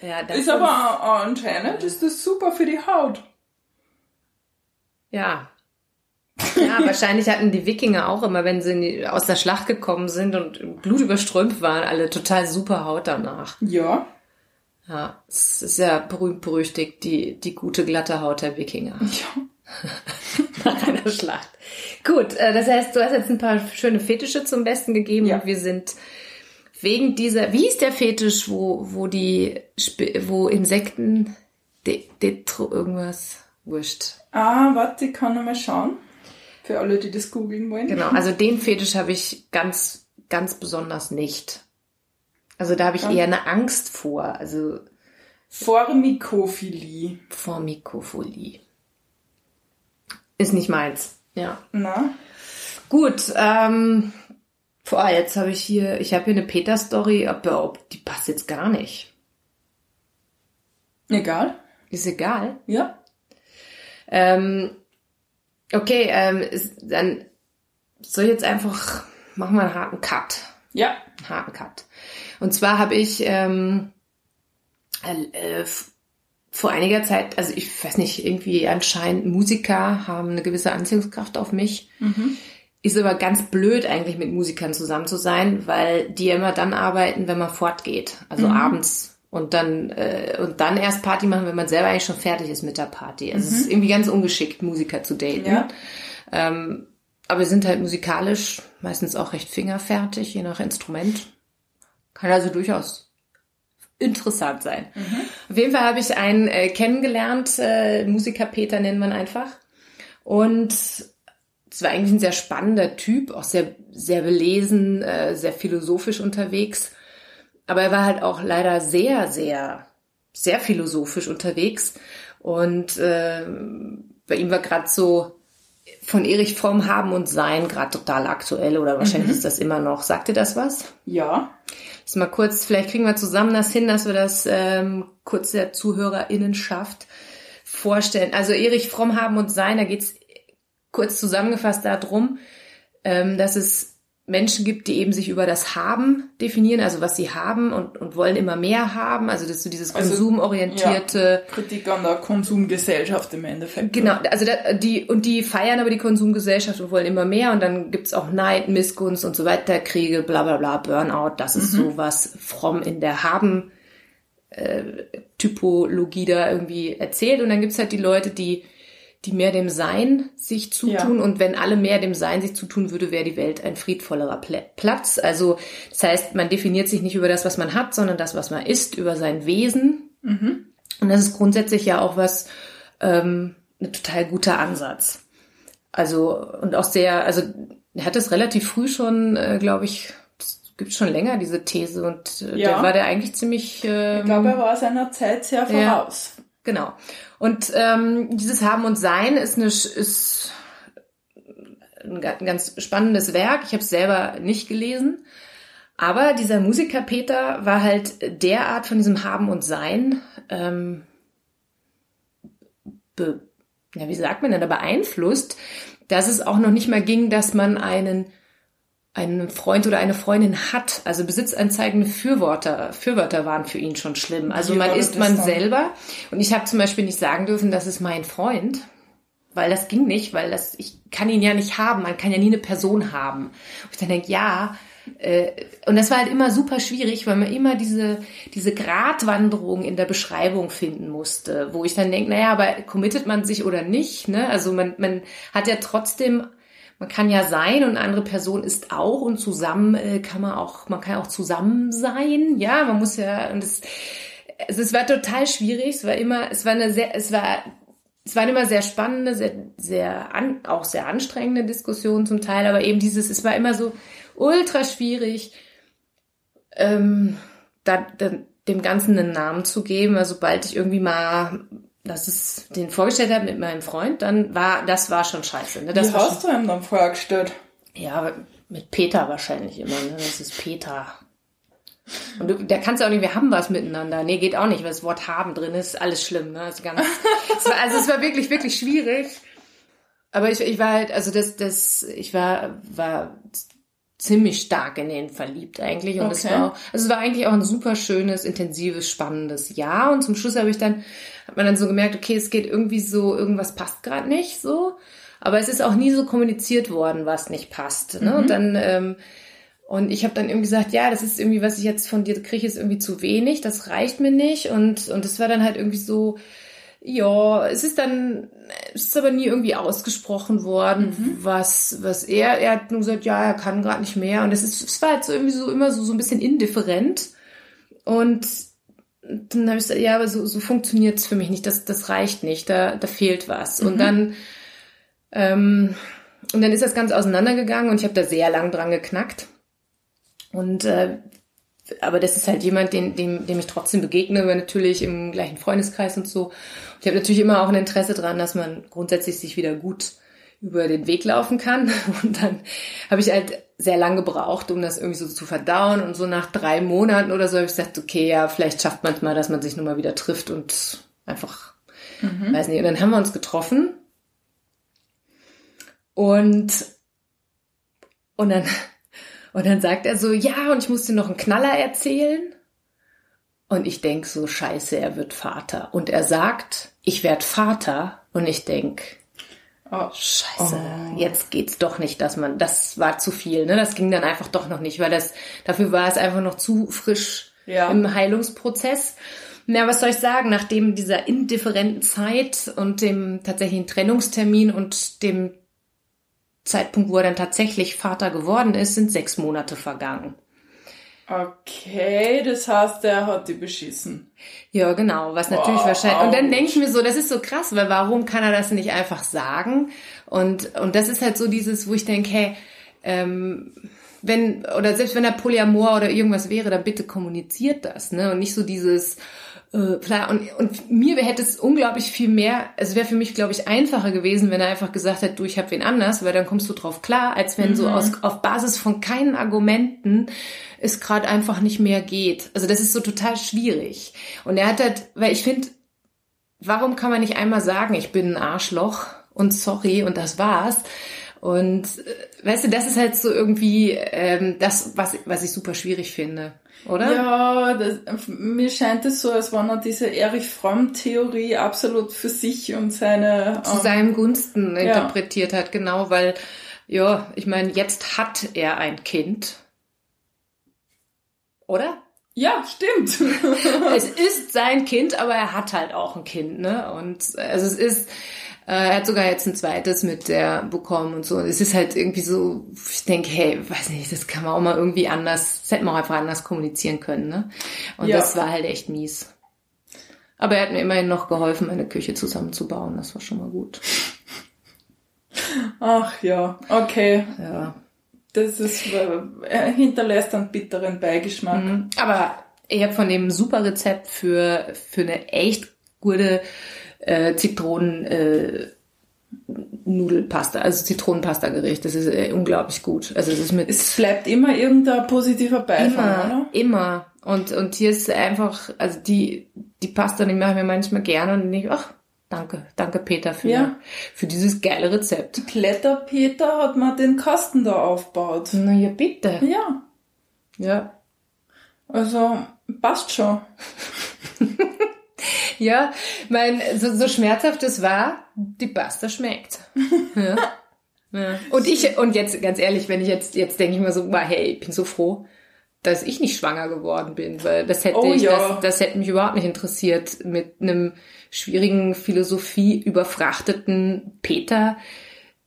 Ja, das ist aber anscheinend ist das super für die Haut. Ja, ja, wahrscheinlich hatten die Wikinger auch immer, wenn sie aus der Schlacht gekommen sind und blutüberströmt waren, alle total super Haut danach. Ja. Ja, es ist ja berühmt berüchtigt, die, die gute glatte Haut der Wikinger. Ja. Nach einer Schlacht. Gut, äh, das heißt, du hast jetzt ein paar schöne Fetische zum Besten gegeben ja. und wir sind wegen dieser, wie ist der Fetisch, wo, wo die, wo Insekten, de, de, irgendwas, wurscht. Ah, warte, ich kann nochmal schauen. Für alle, die das googeln wollen. Genau, also den Fetisch habe ich ganz, ganz besonders nicht. Also da habe ich eher eine Angst vor. Also Formikophilie. Formikophilie. Ist nicht meins. Ja. Na? Gut, ähm, boah, jetzt habe ich hier, ich habe hier eine Peter-Story, aber die passt jetzt gar nicht. Egal. Ist egal? Ja. Ähm, Okay, ähm, ist, dann soll ich jetzt einfach, machen wir einen harten Cut. Ja. Einen harten Cut. Und zwar habe ich ähm, äh, vor einiger Zeit, also ich weiß nicht, irgendwie anscheinend Musiker haben eine gewisse Anziehungskraft auf mich. Mhm. Ist aber ganz blöd eigentlich mit Musikern zusammen zu sein, weil die immer dann arbeiten, wenn man fortgeht. Also mhm. abends und dann äh, und dann erst Party machen, wenn man selber eigentlich schon fertig ist mit der Party. Also mhm. es ist irgendwie ganz ungeschickt, Musiker zu daten. Ja. Ähm, aber wir sind halt musikalisch meistens auch recht fingerfertig, je nach Instrument. Kann also durchaus interessant sein. Mhm. Auf jeden Fall habe ich einen äh, kennengelernt, äh, Musiker Peter nennt man einfach. Und es war eigentlich ein sehr spannender Typ, auch sehr, sehr belesen, äh, sehr philosophisch unterwegs. Aber er war halt auch leider sehr, sehr, sehr philosophisch unterwegs. Und äh, bei ihm war gerade so von Erich Fromm haben und sein gerade total aktuell oder wahrscheinlich mhm. ist das immer noch. Sagt ihr das was? Ja. Jetzt mal kurz, vielleicht kriegen wir zusammen das hin, dass wir das ähm, kurz der ZuhörerInnenschaft vorstellen. Also Erich Fromm haben und sein, da geht's kurz zusammengefasst darum, ähm, dass es Menschen gibt, die eben sich über das Haben definieren, also was sie haben und, und wollen immer mehr haben, also das ist so dieses also, konsumorientierte ja, Kritik an der Konsumgesellschaft im Endeffekt. Genau, also da, die und die feiern aber die Konsumgesellschaft und wollen immer mehr und dann gibt's auch Neid, Missgunst und so weiter, Kriege, bla bla bla, Burnout, das ist mhm. so was fromm in der Haben äh, Typologie da irgendwie erzählt und dann gibt's halt die Leute, die die mehr dem Sein sich zutun. Ja. Und wenn alle mehr dem Sein sich zutun würde, wäre die Welt ein friedvollerer Platz. Also das heißt, man definiert sich nicht über das, was man hat, sondern das, was man ist, über sein Wesen. Mhm. Und das ist grundsätzlich ja auch was, ähm, ein total guter Ansatz. Also, und auch sehr, also er hat es relativ früh schon, äh, glaube ich, gibt schon länger diese These und äh, Ja. der war der eigentlich ziemlich. Ähm, Ich glaube, er war seiner Zeit sehr voraus. Genau. Und ähm, dieses Haben und Sein ist eine ist ein ganz spannendes Werk. Ich habe es selber nicht gelesen. Aber dieser Musiker Peter war halt derart von diesem Haben und Sein, ähm, be, ja, wie sagt man denn, da beeinflusst, dass es auch noch nicht mal ging, dass man einen einen Freund oder eine Freundin hat. Also besitzanzeigende Fürwörter, Fürwörter waren für ihn schon schlimm. Also Wie man ist man dann? selber. Und ich habe zum Beispiel nicht sagen dürfen, das ist mein Freund. Weil das ging nicht, weil das, ich kann ihn ja nicht haben. Man kann ja nie eine Person haben. Und ich dann denke, ja, äh, und das war halt immer super schwierig, weil man immer diese, diese Gratwanderung in der Beschreibung finden musste, wo ich dann denke, naja, aber committet man sich oder nicht, ne? Also man, man hat ja trotzdem, man kann ja sein und eine andere Person ist auch und zusammen äh, kann man auch, man kann auch zusammen sein, ja, man muss ja, und es, also es war total schwierig, es war immer, es war eine sehr, es war es waren immer sehr spannende, sehr, sehr an, auch sehr anstrengende Diskussionen zum Teil, aber eben dieses, es war immer so ultra schwierig, ähm, da, da, dem Ganzen einen Namen zu geben. Also sobald ich irgendwie mal, dass es den vorgestellt habe mit meinem Freund, dann war, das war schon scheiße. Ne? Das Wie hast du ihm dann vorgestellt? ja, mit Peter wahrscheinlich immer, ne? Das ist Peter. Und du, da kannst du auch nicht, wir haben was miteinander. Nee, geht auch nicht, weil das Wort haben drin ist, alles schlimm, ne? Also ganz, es war, also es war wirklich, wirklich schwierig. Aber ich, ich war halt, also das, das, ich war, war ziemlich stark in den verliebt eigentlich. Und es Okay. war, auch- also es war eigentlich auch ein super schönes, intensives, spannendes Jahr. Und zum Schluss habe ich dann, hat man dann so gemerkt, okay, es geht irgendwie so, irgendwas passt gerade nicht so. Aber es ist auch nie so kommuniziert worden, was nicht passt. Ne? Und dann, ähm, und ich habe dann irgendwie gesagt, ja, das ist irgendwie, was ich jetzt von dir kriege, ist irgendwie zu wenig, das reicht mir nicht. Und, und das war dann halt irgendwie so, ja, es ist dann, es ist aber nie irgendwie ausgesprochen worden, was, was er, er hat nur gesagt, ja, er kann gerade nicht mehr. Und es ist, es war halt so irgendwie so immer so, so ein bisschen indifferent. Und dann habe ich gesagt, ja, aber so, so funktioniert's für mich nicht, das, das reicht nicht, da, da fehlt was. Und dann, ähm, und dann ist das Ganze auseinandergegangen und ich habe da sehr lang dran geknackt. Und äh, aber das ist halt jemand, den, dem, dem ich trotzdem begegne, natürlich im gleichen Freundeskreis und so. Ich habe natürlich immer auch ein Interesse dran, dass man grundsätzlich sich wieder gut über den Weg laufen kann. Und dann habe ich halt sehr lang gebraucht, um das irgendwie so zu verdauen. Und so nach drei Monaten oder so habe ich gesagt, okay, ja, vielleicht schafft man es mal, dass man sich nochmal wieder trifft und einfach, weiß nicht. Und dann haben wir uns getroffen. Und, und dann, und dann sagt er so, ja, und ich muss dir noch einen Knaller erzählen. Und ich denk so, scheiße, er wird Vater. Und er sagt, ich werd Vater. Und ich denk, Oh, scheiße, jetzt geht's doch nicht, dass man, das war zu viel, ne? Das ging dann einfach doch noch nicht, weil das, dafür war es einfach noch zu frisch Ja. im Heilungsprozess. Na, was soll ich sagen, nachdem dieser indifferenten Zeit und dem tatsächlichen Trennungstermin und dem Zeitpunkt, wo er dann tatsächlich Vater geworden ist, sind sechs Monate vergangen. Okay, das heißt, er hat die beschissen. Ja, genau, was natürlich Wow. wahrscheinlich. Und dann denke ich mir so, das ist so krass, weil warum kann er das nicht einfach sagen? Und, und das ist halt so dieses, wo ich denke, hey, ähm, wenn, oder selbst wenn er Polyamor oder irgendwas wäre, dann bitte kommuniziert das, ne? Und nicht so dieses, äh, klar, und, und mir hätte es unglaublich viel mehr, es wäre für mich, glaube ich, einfacher gewesen, wenn er einfach gesagt hätte, du, ich habe wen anders, weil dann kommst du drauf klar, als wenn so aus, auf Basis von keinen Argumenten es gerade einfach nicht mehr geht. Also das ist so total schwierig. Und er hat halt, weil ich finde, warum kann man nicht einmal sagen, ich bin ein Arschloch und sorry und das war's? Und äh, weißt du, das ist halt so irgendwie ähm, das, was, was ich super schwierig finde, oder? Ja, das, mir scheint es so, als wenn er diese Erich Fromm-Theorie absolut für sich und seine... Zu ähm, seinem Gunsten interpretiert hat, genau, weil, ja, ich meine, jetzt hat er ein Kind. Oder? ja, stimmt. es ist sein Kind, aber er hat halt auch ein Kind, ne? Und also es ist, er hat sogar jetzt ein zweites mit der bekommen und so. Es ist halt irgendwie so, ich denke, hey, weiß nicht, das kann man auch mal irgendwie anders, das hätte man auch einfach anders kommunizieren können, ne? Und Ja. das war halt echt mies. Aber er hat mir immerhin noch geholfen, meine Küche zusammenzubauen. Das war schon mal gut. Ach ja, okay. Ja. Das ist, äh, hinterlässt einen bitteren Beigeschmack. Mhm. Aber ich habe von dem super Rezept für, für eine echt gute äh, Zitronen, äh, Nudelpasta, also Zitronenpasta-Gericht. Das ist äh, unglaublich gut. Also es ist mit. Es bleibt immer irgendein positiver Beifang, immer, oder? Immer. Und, und hier ist einfach, also die, die Pasta, die mache ich mir manchmal gerne und denke, ach, danke, danke Peter für, ja. für dieses geile Rezept. Kletter Peter hat mal den Kasten da aufgebaut. Na ja, bitte. Ja. Ja. Also, passt schon. ja, mein, so, so schmerzhaft es war, die Pasta schmeckt. Ja. ja. Und ich, und jetzt, ganz ehrlich, wenn ich jetzt, jetzt denke ich mir so, hey, ich bin so froh, dass ich nicht schwanger geworden bin, weil das hätte oh, ich, ja. das, das hätte mich überhaupt nicht interessiert mit einem schwierigen Philosophie überfrachteten Peter,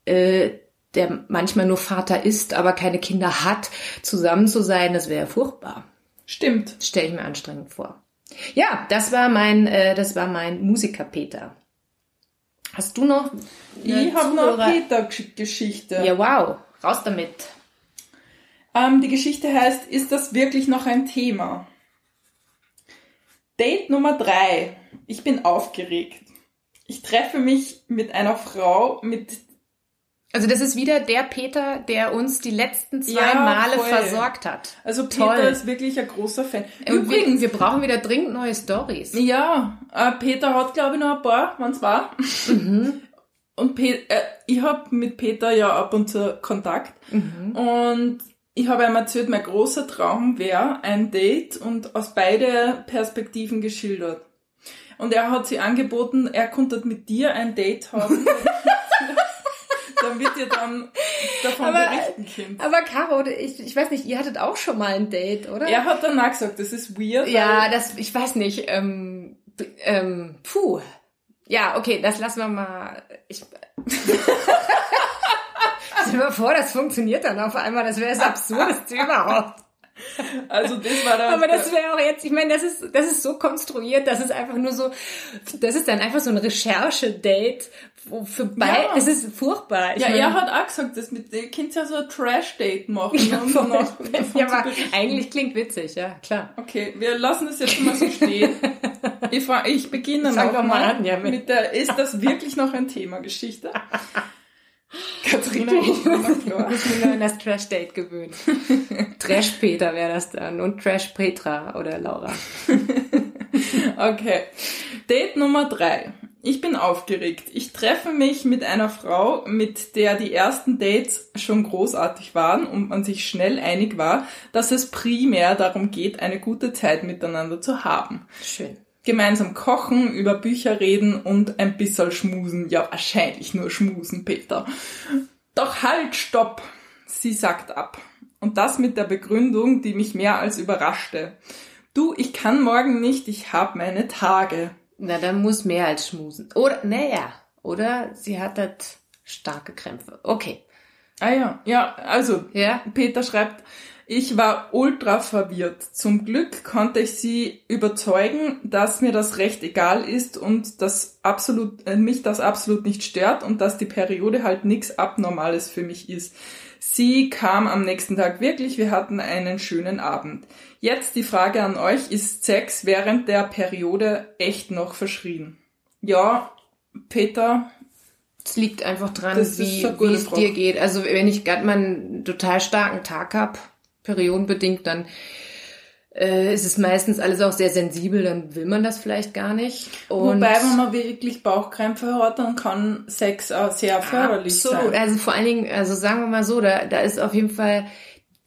äh, der manchmal nur Vater ist, aber keine Kinder hat, zusammen zu sein, das wäre furchtbar. Stimmt. Stelle ich mir anstrengend vor. Ja, das war mein, äh, das war mein Musiker Peter. Hast du noch? Ich habe noch Peter-Geschichte. Ja, wow. Raus damit. Ähm, die Geschichte heißt, ist das wirklich noch ein Thema? Date Nummer drei. Ich bin aufgeregt. Ich treffe mich mit einer Frau, mit also das ist wieder der Peter, der uns die letzten zwei ja, Male voll. versorgt hat. Also Peter Toll. ist wirklich ein großer Fan. Übrigens, wir, brauchen wieder dringend neue Stories. Ja, äh, Peter hat glaube ich noch ein paar, wenn es war. Mhm. Und Pe äh, ich habe mit Peter ja ab und zu Kontakt. Mhm. Und ich habe ihm erzählt, mein großer Traum wäre ein Date und aus beide Perspektiven geschildert. Und er hat sie angeboten, er konnte mit dir ein Date haben. damit ihr dann davon aber, berichten könnt. Aber Caro, ich, ich weiß nicht, ihr hattet auch schon mal ein Date, oder? Er hat danach gesagt, das ist weird. Ja, das, ich weiß nicht, ähm, ähm, puh. Ja, okay, das lassen wir mal. Ich, Stell mir vor, das funktioniert dann auf einmal. Das wäre das Absurdeste überhaupt. Also das war dann. Aber das wäre auch jetzt, ich meine, das ist, das ist so konstruiert, das ist einfach nur so, das ist dann einfach so ein Recherche-Date, wo für beide, ja. das ist furchtbar. Ich ja, meine, er hat auch gesagt, das mit dem Kind ja so ein Trash-Date machen. Ja, und danach, ja aber eigentlich klingt witzig, ja, klar. Okay, wir lassen es jetzt mal so stehen. ich, frage, ich beginne noch mal an, ja, mit, mit der, ist das wirklich noch ein Thema Geschichte? Katharina, ich muss mir nur an das Trash-Date gewöhnen. Trash-Peter wäre das dann und Trash-Petra oder Laura. okay. Date Nummer drei. Ich bin aufgeregt. Ich treffe mich mit einer Frau, mit der die ersten Dates schon großartig waren und man sich schnell einig war, dass es primär darum geht, eine gute Zeit miteinander zu haben. Schön gemeinsam kochen, über Bücher reden und ein bisschen schmusen. Ja, wahrscheinlich nur schmusen, Peter. Doch halt, stopp! Sie sagt ab. Und das mit der Begründung, die mich mehr als überraschte. Du, ich kann morgen nicht, ich hab meine Tage. Na, dann muss mehr als schmusen. Oder, naja, oder sie hat halt starke Krämpfe. Okay. Ah ja, ja, also, ja? Peter schreibt, ich war ultra verwirrt. Zum Glück konnte ich sie überzeugen, dass mir das recht egal ist und dass absolut, äh, mich das absolut nicht stört und dass die Periode halt nichts Abnormales für mich ist. Sie kam am nächsten Tag wirklich, wir hatten einen schönen Abend. Jetzt die Frage an euch, ist Sex während der Periode echt noch verschrien? Ja, Peter, es liegt einfach dran, wie, wie es dir geht. Also wenn ich gerade mal einen total starken Tag hab, periodenbedingt, dann äh, ist es meistens alles auch sehr sensibel, dann will man das vielleicht gar nicht. Und Wobei, wenn man wirklich Bauchkrämpfe hat, dann kann Sex auch sehr förderlich absolut. sein. Absolut, also vor allen Dingen, also sagen wir mal so, da, da ist auf jeden Fall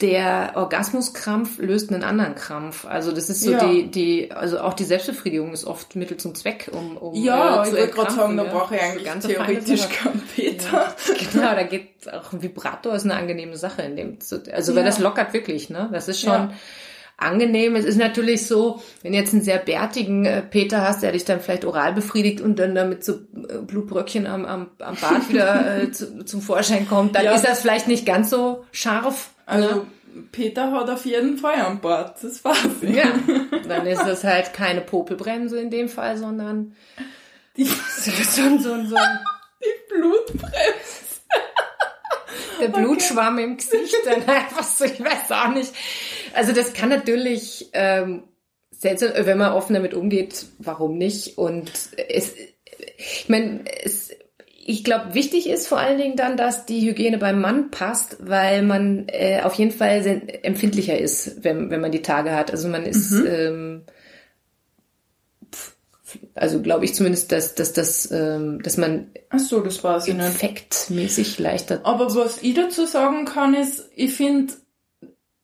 der Orgasmuskrampf löst einen anderen Krampf. Also das ist so ja. die, die, also auch die Selbstbefriedigung ist oft Mittel zum Zweck, um, um Ja, äh, ich wollte gerade sagen, da brauche ich eigentlich ganz theoretisch keinen Peter. Ja, genau, da geht auch ein Vibrator ist eine angenehme Sache in dem, also weil das lockert wirklich, ne? Das ist schon angenehm. Es ist natürlich so, wenn du jetzt einen sehr bärtigen äh, Peter hast, der dich dann vielleicht oral befriedigt und dann damit so äh, Blutbröckchen am, am, am Bart wieder äh, zu, zum Vorschein kommt, dann ist das vielleicht nicht ganz so scharf. Also ja. Peter hat auf jeden Fall an Bord, das war's. Ja, dann ist es halt keine Popelbremse in dem Fall, sondern die, so, so, so, so. die Blutbremse. der Blutschwamm okay. im Gesicht, dann einfach so, ich weiß auch nicht. Also das kann natürlich ähm, seltsam, wenn man offen damit umgeht, warum nicht? Und es, ich meine, es ich glaube, wichtig ist vor allen Dingen dann, dass die Hygiene beim Mann passt, weil man äh, auf jeden Fall empfindlicher ist, wenn, wenn man die Tage hat. Also man ist, mhm. ähm, also glaube ich zumindest, dass, dass, dass, ähm, dass man Ach so, das war's infektmäßig leichter. Aber was ich dazu sagen kann, ist, ich finde,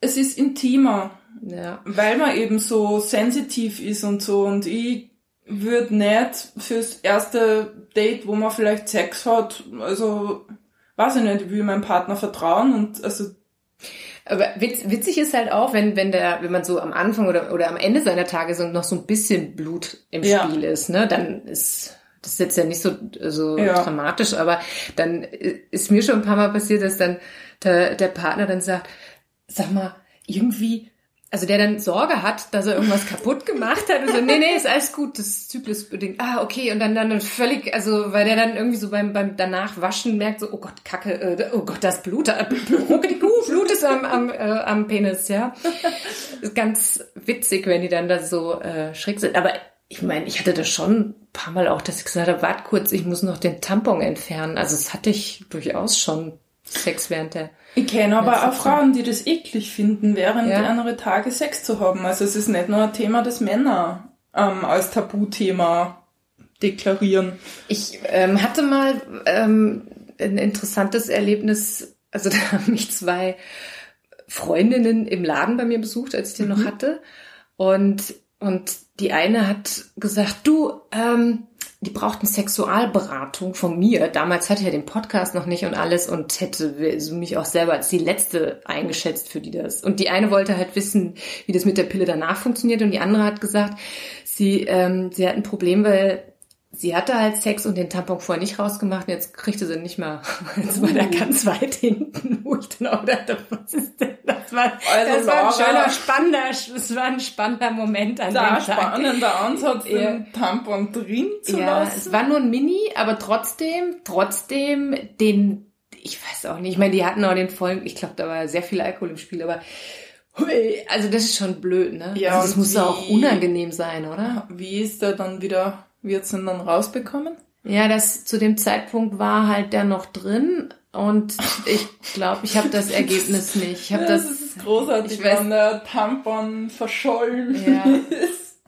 es ist intimer. Ja. Weil man eben so sensitiv ist und so. Und ich würde nicht fürs erste Date, wo man vielleicht Sex hat, also weiß ich nicht, ich will meinem Partner vertrauen und also aber witz, witzig ist halt auch, wenn, wenn der, wenn man so am Anfang oder, oder am Ende seiner Tage so noch so ein bisschen Blut im ja. Spiel ist, ne, dann ist, das ist jetzt ja nicht so, so ja. dramatisch, aber dann ist mir schon ein paar Mal passiert, dass dann der, der Partner dann sagt, sag mal, irgendwie also der dann Sorge hat, dass er irgendwas kaputt gemacht hat und so, nee, nee, ist alles gut, das ist zyklusbedingt. Ah, okay, und dann dann völlig, also weil der dann irgendwie so beim beim danach waschen merkt so, oh Gott, Kacke, äh, oh Gott, das Blut, äh, Blut ist am am, äh, am Penis, ja. Ist ganz witzig, wenn die dann da so äh, schräg sind, aber ich meine, ich hatte das schon ein paar Mal auch, dass ich gesagt habe, warte kurz, ich muss noch den Tampon entfernen. Also das hatte ich durchaus schon Sex während der ich kenne aber auch Frauen, die das eklig finden, während ja. andere Tage Sex zu haben. Also es ist nicht nur ein Thema, das Männer ähm, als Tabuthema deklarieren. Ich ähm, hatte mal ähm, ein interessantes Erlebnis. Also da haben mich zwei Freundinnen im Laden bei mir besucht, als ich den mhm. noch hatte. Und, und die eine hat gesagt, du, ähm, die brauchten Sexualberatung von mir. Damals hatte ich ja den Podcast noch nicht und alles und hätte mich auch selber als die letzte eingeschätzt für die das. Und die eine wollte halt wissen, wie das mit der Pille danach funktioniert und die andere hat gesagt, sie, ähm, sie hat ein Problem, weil sie hatte halt Sex und den Tampon vorher nicht rausgemacht und jetzt kriegte sie nicht mehr. Jetzt war der ganz weit hinten, wo ich dann auch dachte, was ist denn das? War, also das war ein schöner, spannender, das war ein spannender Moment an da dem Tag. spannender Ansatz, den Tampon drin zu ja, lassen. Es war nur ein Mini, aber trotzdem, trotzdem den, ich weiß auch nicht, ich meine, die hatten auch den vollen, ich glaube, da war sehr viel Alkohol im Spiel, aber also das ist schon blöd, ne? Ja, also das muss auch unangenehm sein, oder? Wie ist der dann wieder wird es denn dann rausbekommen? Ja, das zu dem Zeitpunkt war halt der noch drin und ich glaube, ich habe das Ergebnis nicht. Ich habe das, das ist großartig, ich weiß, wenn der Tampon verschollen ja. ist.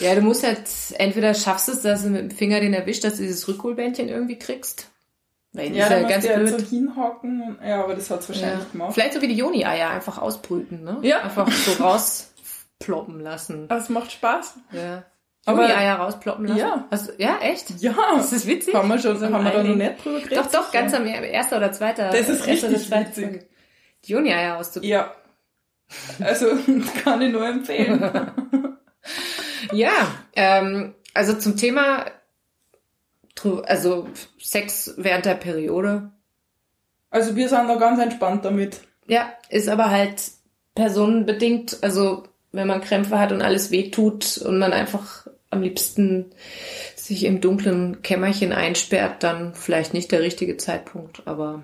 Ja, du musst halt entweder schaffst es, dass du mit dem Finger den erwischt, dass du dieses Rückholbändchen irgendwie kriegst. Weil ja, dann ganz blöd. So hinhocken. Ja, aber das hat's wahrscheinlich ja. gemacht. Vielleicht so wie die Joni-Eier einfach ausbrüten, ne? Ja. Einfach so rausploppen lassen. Es macht Spaß. Ja. Aber die Eier rausploppen lassen? Ja. Also, ja, echt? Ja. Das ist witzig. Haben wir schon, so haben wir da noch nicht drüber geredet? Doch, doch, ganz am erster oder zweiter. Das ist richtig witzig. Die Juni-Eier auszuprobieren. Ja. Also, kann ich nur empfehlen. ja, ähm, also zum Thema, also Sex während der Periode. Also wir sind da ganz entspannt damit. Ja, ist aber halt personenbedingt, also wenn man Krämpfe hat und alles wehtut und man einfach am liebsten sich im dunklen Kämmerchen einsperrt, dann vielleicht nicht der richtige Zeitpunkt, aber.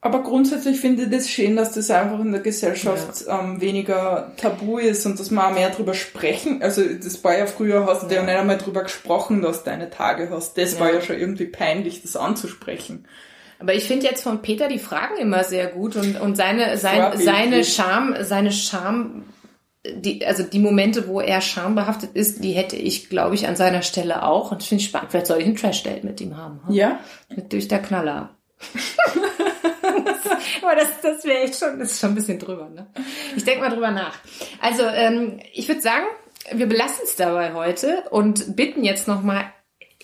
Aber grundsätzlich finde ich das schön, dass das einfach in der Gesellschaft ja. ähm, weniger tabu ist und dass man auch mehr drüber sprechen. Also das war ja früher, hast du ja. ja nicht einmal drüber gesprochen, dass du deine Tage hast. Das ja. war ja schon irgendwie peinlich, das anzusprechen. Aber ich finde jetzt von Peter die Fragen immer sehr gut und, und seine, sein, seine Scham, seine Scham die, also die Momente, wo er schambehaftet ist, die hätte ich, glaube ich, an seiner Stelle auch. Und finde ich spannend. Vielleicht soll ich ein Trash-Date mit ihm haben. Hm? Ja. Mit durch der Knaller. Aber das, das wäre echt schon, das ist schon ein bisschen drüber, ne? Ich denke mal drüber nach. Also, ähm, ich würde sagen, wir belassen es dabei heute und bitten jetzt nochmal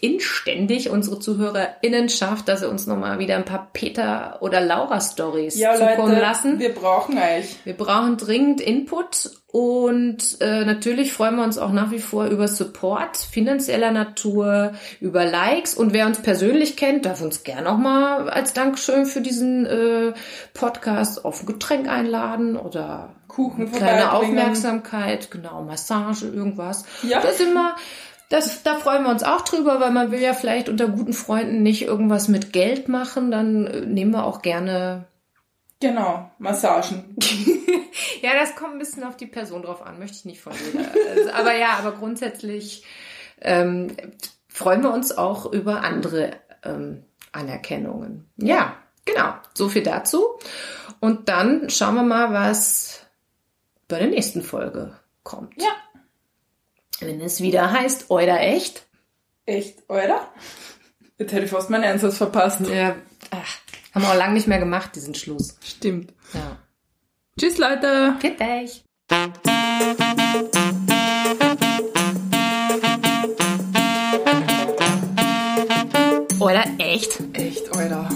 inständig unsere ZuhörerInnenschaft, dass sie uns nochmal wieder ein paar Peter- oder Laura-Stories ja, zukommen Leute, lassen. Wir brauchen euch. Wir brauchen dringend Input und äh, natürlich freuen wir uns auch nach wie vor über Support finanzieller Natur, über Likes und wer uns persönlich kennt, darf uns gerne auch mal als Dankeschön für diesen äh, Podcast auf ein Getränk einladen oder Kuchen kleine Aufmerksamkeit, genau Massage, irgendwas. Ja. Das immer das, da freuen wir uns auch drüber, weil man will ja vielleicht unter guten Freunden nicht irgendwas mit Geld machen. Dann äh, nehmen wir auch gerne Genau, Massagen. ja, das kommt ein bisschen auf die Person drauf an, möchte ich nicht von jeder. Also, aber ja, aber grundsätzlich ähm, freuen wir uns auch über andere ähm, Anerkennungen. Ja, genau. So viel dazu. Und dann schauen wir mal, was bei der nächsten Folge kommt. Ja. Wenn es wieder heißt, Euer echt. Echt, oder? Jetzt hätte ich fast meinen Einsatz verpasst. Ja, ach, haben wir auch lange nicht mehr gemacht, diesen Schluss. Stimmt. Ja. Tschüss, Leute. Geht euch. Oder echt? Echt, Alter.